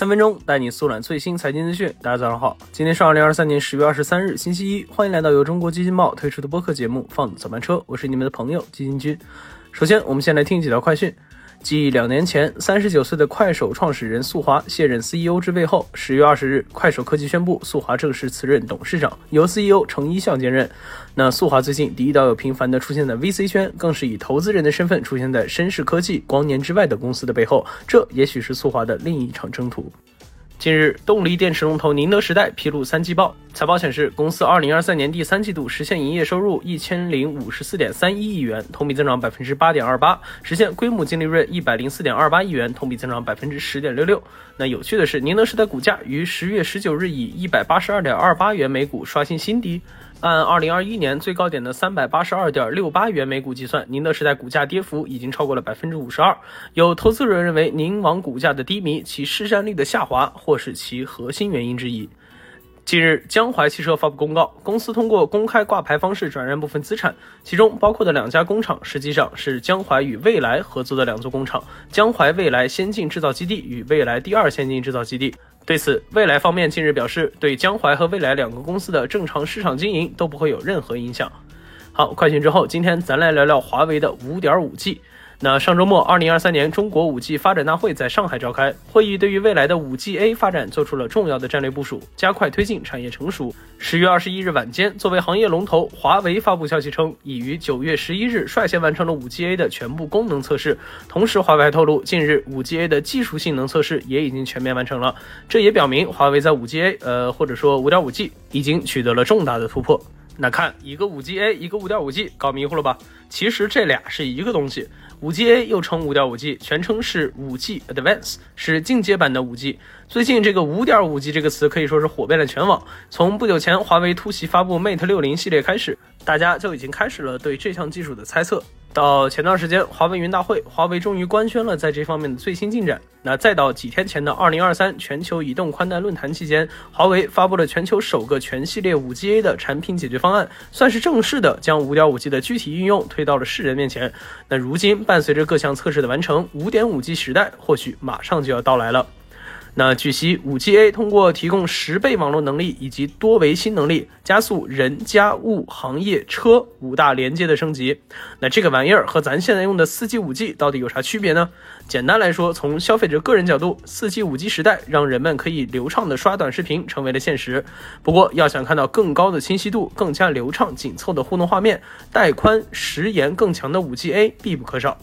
三分钟带你速览最新财经资讯。大家早上好，今天是二零二三年十月二十三日，星期一。欢迎来到由中国基金报推出的播客节目《放早班车》，我是你们的朋友基金君。首先，我们先来听几条快讯。继两年前三十九岁的快手创始人宿华卸任 CEO 之位后，十月二十日，快手科技宣布宿华正式辞任董事长，由 CEO 程一笑兼任。那宿华最近第一道又频繁的出现在 VC 圈，更是以投资人的身份出现在绅士科技、光年之外的公司的背后，这也许是宿华的另一场征途。近日，动力电池龙头宁德时代披露三季报，财报显示，公司二零二三年第三季度实现营业收入一千零五十四点三一亿元，同比增长百分之八点二八，实现规模净利润一百零四点二八亿元，同比增长百分之十点六六。那有趣的是，宁德时代股价于十月十九日以一百八十二点二八元每股刷新新低。按二零二一年最高点的三百八十二点六八元每股计算，宁德时代股价跌幅已经超过了百分之五十二。有投资者认为，宁王股价的低迷，其市占率的下滑或是其核心原因之一。近日，江淮汽车发布公告，公司通过公开挂牌方式转让部分资产，其中包括的两家工厂实际上是江淮与未来合作的两座工厂：江淮未来先进制造基地与未来第二先进制造基地。对此，未来方面近日表示，对江淮和未来两个公司的正常市场经营都不会有任何影响。好，快讯之后，今天咱来聊聊华为的五点五 G。那上周末，二零二三年中国五 G 发展大会在上海召开，会议对于未来的五 G A 发展做出了重要的战略部署，加快推进产业成熟。十月二十一日晚间，作为行业龙头，华为发布消息称，已于九月十一日率先完成了五 G A 的全部功能测试。同时，华为还透露，近日五 G A 的技术性能测试也已经全面完成了。这也表明，华为在五 G A，呃，或者说五点五 G，已经取得了重大的突破。那看一个五 G A，一个五点五 G，搞迷糊了吧？其实这俩是一个东西。五 G A 又称五点五 G，全称是五 G Advance，是进阶版的五 G。最近这个五点五 G 这个词可以说是火遍了全网。从不久前华为突袭发布 Mate 六零系列开始，大家就已经开始了对这项技术的猜测。到前段时间华为云大会，华为终于官宣了在这方面的最新进展。那再到几天前的二零二三全球移动宽带论坛期间，华为发布了全球首个全系列五 G A 的产品解决方案，算是正式的将五点五 G 的具体应用推到了世人面前。那如今伴随着各项测试的完成，五点五 G 时代或许马上就要到来了。那据悉，5G-A 通过提供十倍网络能力以及多维新能力，加速人、家、物、行业、车五大连接的升级。那这个玩意儿和咱现在用的 4G、5G 到底有啥区别呢？简单来说，从消费者个人角度，4G、5G 时代让人们可以流畅的刷短视频成为了现实。不过，要想看到更高的清晰度、更加流畅紧凑的互动画面，带宽、时延更强的 5G-A 必不可少。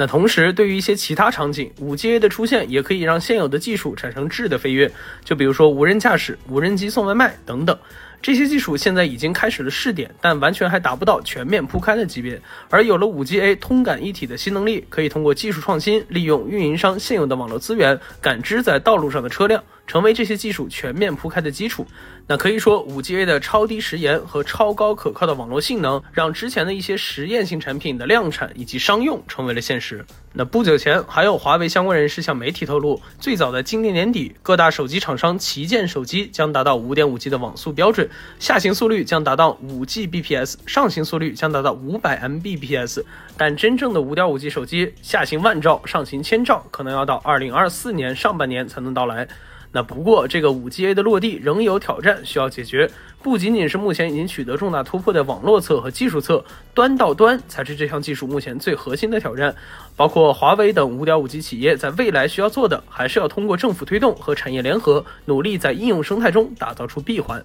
那同时，对于一些其他场景，五 G A 的出现也可以让现有的技术产生质的飞跃，就比如说无人驾驶、无人机送外卖等等。这些技术现在已经开始了试点，但完全还达不到全面铺开的级别。而有了 5G-A 通感一体的新能力，可以通过技术创新，利用运营商现有的网络资源，感知在道路上的车辆，成为这些技术全面铺开的基础。那可以说，5G-A 的超低时延和超高可靠的网络性能，让之前的一些实验性产品的量产以及商用成为了现实。那不久前，还有华为相关人士向媒体透露，最早在今年年底，各大手机厂商旗舰手机将达到 5.5G 的网速标准。下行速率将达到五 Gbps，上行速率将达到五百 Mbps，但真正的五点五 G 手机下行万兆，上行千兆，可能要到二零二四年上半年才能到来。那不过，这个五 G A 的落地仍有挑战需要解决，不仅仅是目前已经取得重大突破的网络侧和技术侧，端到端才是这项技术目前最核心的挑战。包括华为等五点五 G 企业在未来需要做的，还是要通过政府推动和产业联合，努力在应用生态中打造出闭环。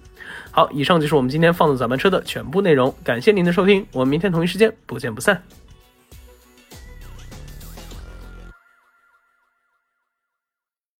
好，以上就是我们今天放的早班车的全部内容，感谢您的收听，我们明天同一时间不见不散。